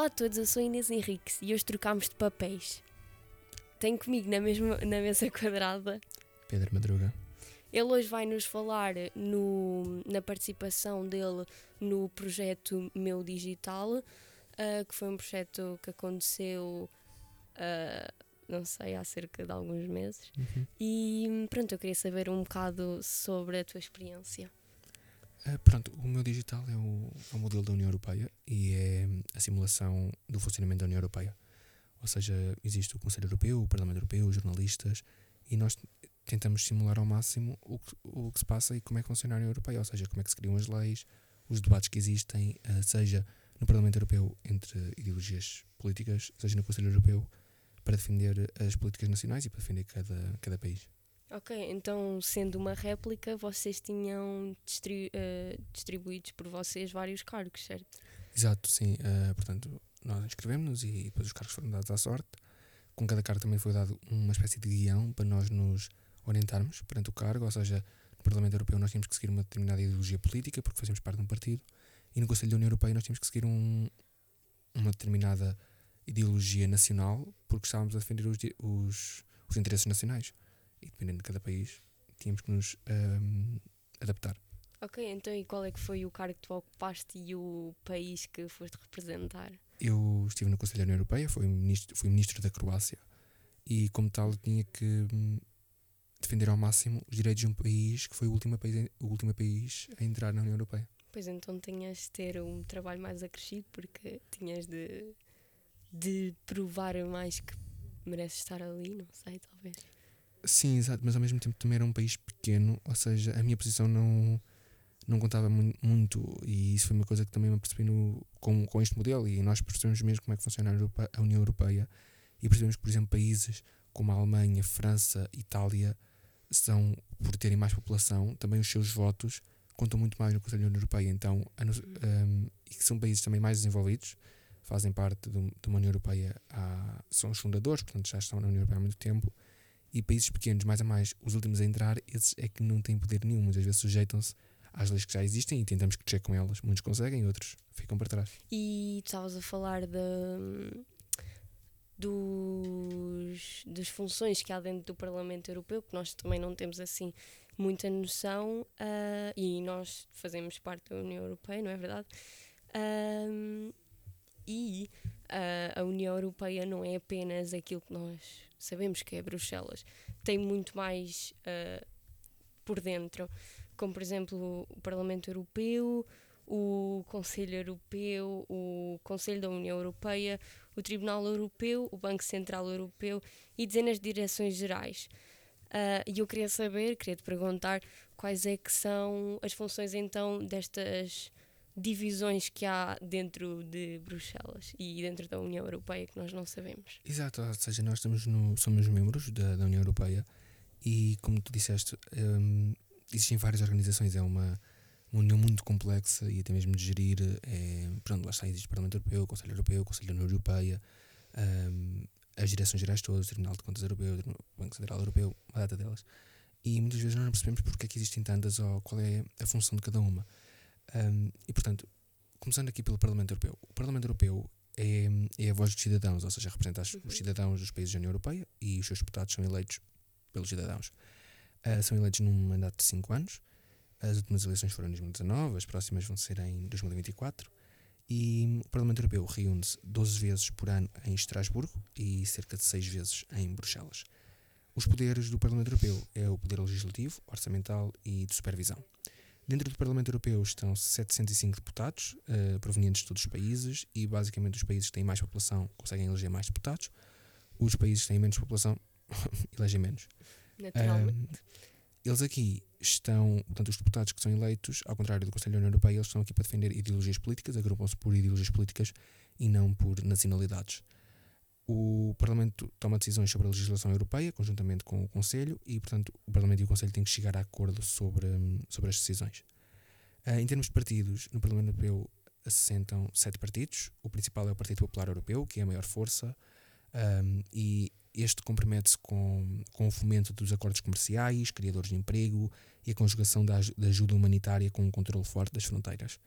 Olá a todos, eu sou Inês Henriques e hoje trocámos de papéis. Tenho comigo na, mesma, na mesa quadrada Pedro Madruga. Ele hoje vai nos falar no, na participação dele no projeto Meu Digital, uh, que foi um projeto que aconteceu, uh, não sei, há cerca de alguns meses. Uhum. E pronto, eu queria saber um bocado sobre a tua experiência. Uh, pronto, o meu digital é o, é o modelo da União Europeia e é a simulação do funcionamento da União Europeia. Ou seja, existe o Conselho Europeu, o Parlamento Europeu, os jornalistas, e nós tentamos simular ao máximo o que, o que se passa e como é que funciona a União Europeia, ou seja, como é que se criam as leis, os debates que existem, uh, seja no Parlamento Europeu entre ideologias políticas, seja no Conselho Europeu, para defender as políticas nacionais e para defender cada, cada país. Ok, então sendo uma réplica, vocês tinham distri uh, distribuídos por vocês vários cargos, certo? Exato, sim. Uh, portanto, nós inscrevemos-nos e depois os cargos foram dados à sorte. Com cada cargo também foi dado uma espécie de guião para nós nos orientarmos perante o cargo, ou seja, no Parlamento Europeu nós tínhamos que seguir uma determinada ideologia política porque fazíamos parte de um partido e no Conselho da União Europeia nós tínhamos que seguir um, uma determinada ideologia nacional porque estávamos a defender os, os, os interesses nacionais e dependendo de cada país tínhamos que nos um, adaptar. Ok, então e qual é que foi o cargo que tu ocupaste e o país que foste representar? Eu estive no Conselho da União Europeia, fui ministro, fui ministro da Croácia e como tal tinha que hum, defender ao máximo os direitos de um país que foi o último país, o último país a entrar na União Europeia. Pois então tinhas de ter um trabalho mais acrescido porque tinhas de, de provar mais que mereces estar ali, não sei, talvez. Sim, exato, mas ao mesmo tempo também era um país pequeno, ou seja, a minha posição não, não contava mu muito e isso foi uma coisa que também me percebi no, com, com este modelo e nós percebemos mesmo como é que funciona a, Europa, a União Europeia e percebemos que, por exemplo, países como a Alemanha, França, Itália são, por terem mais população, também os seus votos contam muito mais no Conselho da União Europeia. Então, um, e que são países também mais desenvolvidos, fazem parte de uma União Europeia, há, são os fundadores, portanto já estão na União Europeia há muito tempo. E países pequenos, mais a mais, os últimos a entrar, esses é que não têm poder nenhum, muitas vezes sujeitam-se às leis que já existem e tentamos crescer com elas. Muitos conseguem, outros ficam para trás. E tu estavas a falar de, dos, das funções que há dentro do Parlamento Europeu, que nós também não temos assim muita noção, uh, e nós fazemos parte da União Europeia, não é verdade? E uh, a União Europeia não é apenas aquilo que nós sabemos que é Bruxelas, tem muito mais uh, por dentro, como por exemplo o Parlamento Europeu, o Conselho Europeu, o Conselho da União Europeia, o Tribunal Europeu, o Banco Central Europeu e dezenas de direções gerais. Uh, e eu queria saber, queria te perguntar quais é que são as funções então destas divisões que há dentro de Bruxelas e dentro da União Europeia que nós não sabemos. Exato, ou seja, nós estamos no, somos membros da, da União Europeia e como tu disseste, um, existem várias organizações, é uma uma união muito complexa e até mesmo de gerir. É, pronto, lá está, existe o Parlamento Europeu, o Conselho Europeu, o Conselho da União Europeia, um, as direções gerais todas, o Tribunal de Contas Europeu, o Banco Central Europeu, uma data delas. E muitas vezes nós não percebemos porque é que existem tantas ou qual é a função de cada uma. Um, e portanto, começando aqui pelo Parlamento Europeu. O Parlamento Europeu é, é a voz dos cidadãos, ou seja, representa os uhum. cidadãos dos países da União Europeia e os seus deputados são eleitos pelos cidadãos. Uh, são eleitos num mandato de 5 anos as últimas eleições foram em 2019, as próximas vão ser em 2024. E o Parlamento Europeu reúne-se 12 vezes por ano em Estrasburgo e cerca de 6 vezes em Bruxelas. Os poderes do Parlamento Europeu é o poder legislativo, orçamental e de supervisão. Dentro do Parlamento Europeu estão 705 deputados, uh, provenientes de todos os países, e basicamente os países que têm mais população conseguem eleger mais deputados. Os países que têm menos população elegem menos. Naturalmente. Uh, eles aqui estão, portanto, os deputados que são eleitos, ao contrário do Conselho da União Europeia, eles estão aqui para defender ideologias políticas, agrupam-se por ideologias políticas e não por nacionalidades. O Parlamento toma decisões sobre a legislação europeia, conjuntamente com o Conselho, e, portanto, o Parlamento e o Conselho têm que chegar a acordo sobre, sobre as decisões. Uh, em termos de partidos, no Parlamento Europeu assentam sete partidos. O principal é o Partido Popular Europeu, que é a maior força, um, e este compromete-se com, com o fomento dos acordos comerciais, criadores de emprego e a conjugação da, da ajuda humanitária com um controle forte das fronteiras.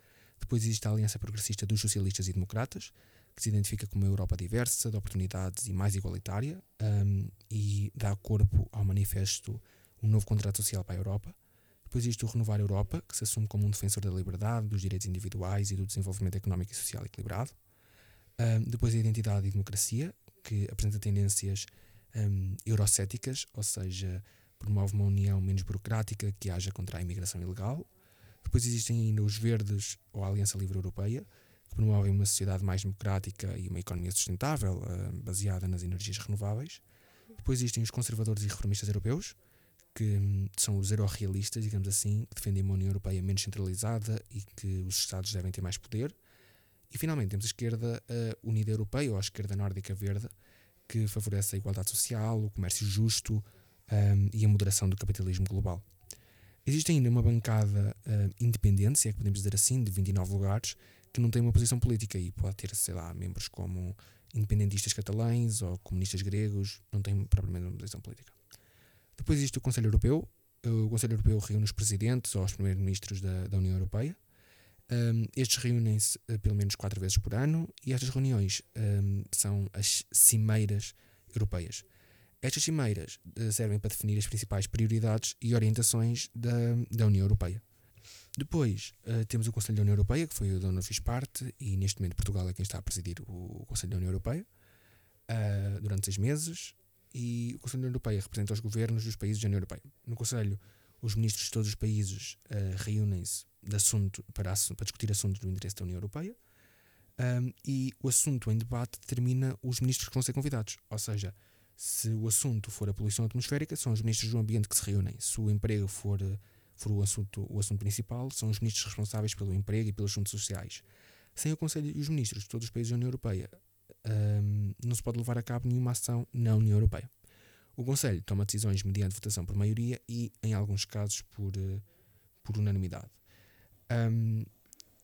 Depois existe a Aliança Progressista dos Socialistas e Democratas, que se identifica como uma Europa diversa, de oportunidades e mais igualitária, um, e dá corpo ao manifesto Um Novo Contrato Social para a Europa. Depois existe o Renovar Europa, que se assume como um defensor da liberdade, dos direitos individuais e do desenvolvimento económico e social equilibrado. Um, depois a Identidade e Democracia, que apresenta tendências um, eurocéticas, ou seja, promove uma união menos burocrática que haja contra a imigração ilegal. Depois existem ainda os Verdes ou a Aliança Livre Europeia, que promovem uma sociedade mais democrática e uma economia sustentável, uh, baseada nas energias renováveis. Depois existem os conservadores e reformistas europeus, que um, são os eurorealistas, digamos assim, que defendem uma União Europeia menos centralizada e que os Estados devem ter mais poder. E finalmente temos a esquerda uh, unida europeia, ou a esquerda nórdica verde, que favorece a igualdade social, o comércio justo um, e a moderação do capitalismo global. Existe ainda uma bancada uh, independente, se é que podemos dizer assim, de 29 lugares, que não tem uma posição política e pode ter, sei lá, membros como independentistas catalães ou comunistas gregos, não tem propriamente uma posição política. Depois existe o Conselho Europeu. O Conselho Europeu reúne os presidentes ou os primeiros-ministros da, da União Europeia. Um, estes reúnem-se uh, pelo menos quatro vezes por ano e estas reuniões um, são as cimeiras europeias. Estas cimeiras uh, servem para definir as principais prioridades e orientações da, da União Europeia. Depois uh, temos o Conselho da União Europeia, que foi o onde eu fiz parte, e neste momento Portugal é quem está a presidir o Conselho da União Europeia, uh, durante seis meses. E o Conselho da União Europeia representa os governos dos países da União Europeia. No Conselho, os ministros de todos os países uh, reúnem-se assunto, para, para, discutir assuntos do interesse da União Europeia. Um, e o assunto em debate determina os ministros que vão ser convidados. Ou seja, se o assunto for a poluição atmosférica, são os ministros do ambiente que se reúnem. Se o emprego for for o assunto, o assunto principal, são os ministros responsáveis pelo emprego e pelos assuntos sociais. Sem o Conselho e os ministros de todos os países da União Europeia, um, não se pode levar a cabo nenhuma ação na União Europeia. O Conselho toma decisões mediante votação por maioria e, em alguns casos, por, uh, por unanimidade. Um,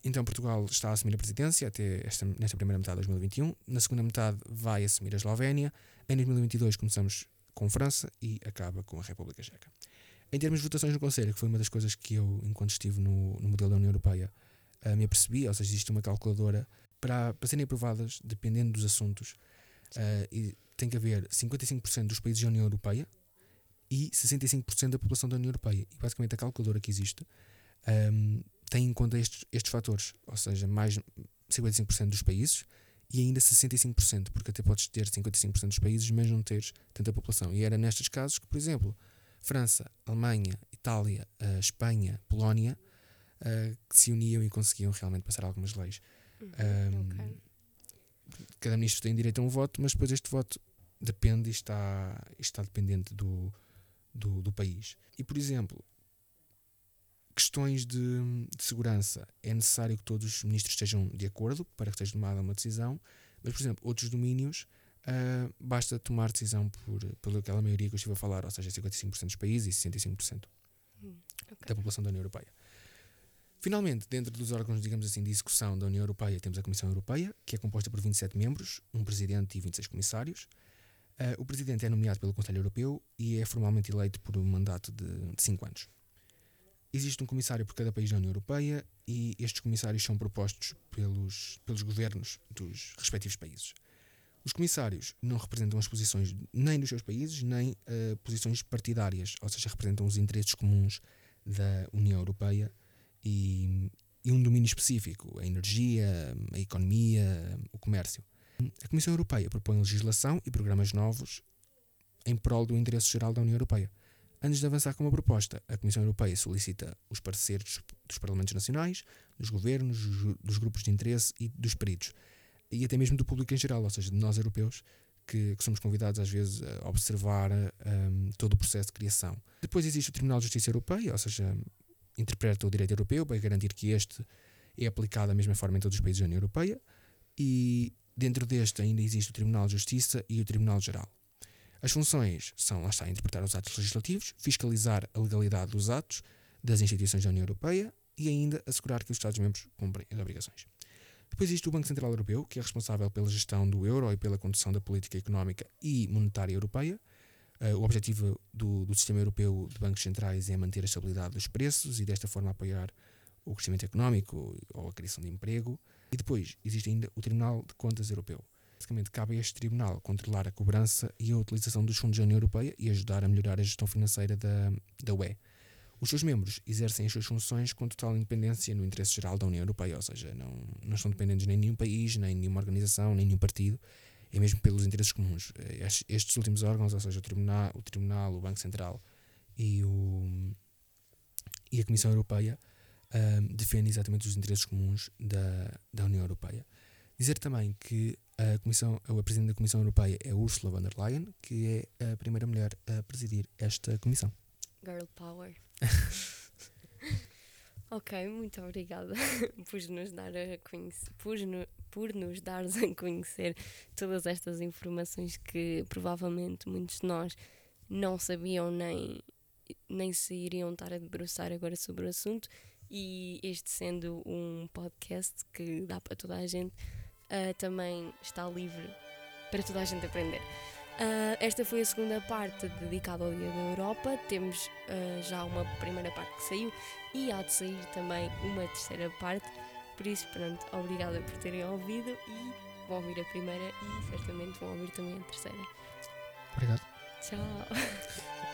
então, Portugal está a assumir a presidência até esta, nesta primeira metade de 2021. Na segunda metade, vai assumir a Eslovénia. Em 2022, começamos com França e acaba com a República Checa. Em termos de votações no Conselho, que foi uma das coisas que eu, enquanto estive no, no modelo da União Europeia, uh, me apercebi, ou seja, existe uma calculadora para, para serem aprovadas, dependendo dos assuntos, uh, e tem que haver 55% dos países da União Europeia e 65% da população da União Europeia. E basicamente a calculadora que existe um, tem em conta estes, estes fatores, ou seja, mais 55% dos países e ainda 65%, porque até podes ter 55% dos países, mas não teres tanta população. E era nestes casos que, por exemplo, França, Alemanha, Itália, uh, Espanha, Polónia, uh, que se uniam e conseguiam realmente passar algumas leis. Uhum, um, okay. Cada ministro tem direito a um voto, mas depois este voto depende e está, está dependente do, do, do país. E, por exemplo, questões de, de, segurança, é necessário que todos os ministros estejam de acordo para que esteja tomada uma decisão, mas, por exemplo, outros domínios uh, basta tomar decisão por, pela aquela maioria que eu estive a falar, ou seja, 55% dos países e 65% hum, okay. da população da União Europeia. Finalmente, dentro dos órgãos, digamos assim, de execução da União Europeia, temos a Comissão Europeia, que é composta por 27 membros, um presidente e 26 comissários. Uh, o presidente é nomeado pelo Conselho Europeu e é formalmente eleito por um mandato de 5 anos. Existe um comissário por cada país da União Europeia e estes comissários são propostos pelos, pelos governos dos respectivos países. Os comissários não representam as posições nem dos seus países, nem uh, posições partidárias, ou seja, representam os interesses comuns da União Europeia e, e um domínio específico, a energia, a economia, o comércio. A Comissão Europeia propõe legislação e programas novos em prol do interesse geral da União Europeia. Antes de avançar com uma proposta, a Comissão Europeia solicita os pareceres dos Parlamentos Nacionais, dos governos, dos grupos de interesse e dos peritos e até mesmo do público em geral, ou seja, de nós europeus, que, que somos convidados às vezes a observar um, todo o processo de criação. Depois existe o Tribunal de Justiça Europeia, ou seja, interpreta o direito europeu para garantir que este é aplicado da mesma forma em todos os países da União Europeia, e dentro deste ainda existe o Tribunal de Justiça e o Tribunal Geral. As funções são, lá está, interpretar os atos legislativos, fiscalizar a legalidade dos atos das instituições da União Europeia e ainda assegurar que os Estados-membros cumprem as obrigações. Depois existe o Banco Central Europeu, que é responsável pela gestão do euro e pela condução da política económica e monetária europeia. Uh, o objetivo do, do, sistema europeu de bancos centrais é manter a estabilidade dos preços e, desta forma, apoiar o crescimento económico ou a criação de emprego. E depois existe ainda o Tribunal de Contas Europeu. Basicamente, cabe a este tribunal controlar a cobrança e a utilização dos fundos da União Europeia e ajudar a melhorar a gestão financeira da, da UE. Os seus membros exercem as suas funções com total independência no interesse geral da União Europeia, ou seja, não, não estão dependentes nem de nenhum país, nem de nenhuma organização, nem de nenhum partido, é mesmo pelos interesses comuns. Eh, estes últimos órgãos, ou seja, o Tribunal, o, Tribunal, o Banco Central e, o, e a Comissão Europeia, um, defendem exatamente os interesses comuns da, da União Europeia. Dizer também que a, Comissão, a Presidente da Comissão Europeia é Ursula von der Leyen, que é a primeira mulher a presidir esta Comissão. Girl Power. ok, muito obrigada por nos dar a conhecer, por, no, por nos dares a conhecer todas estas informações que provavelmente muitos de nós não sabiam nem, nem se iriam estar a debruçar agora sobre o assunto. E este sendo um podcast que dá para toda a gente, uh, também está livre para toda a gente aprender. Uh, esta foi a segunda parte dedicada ao Dia da Europa. Temos uh, já uma primeira parte que saiu e há de sair também uma terceira parte. Por isso, pronto, obrigada por terem ouvido e vão ouvir a primeira e certamente vão ouvir também a terceira. Obrigado. Tchau.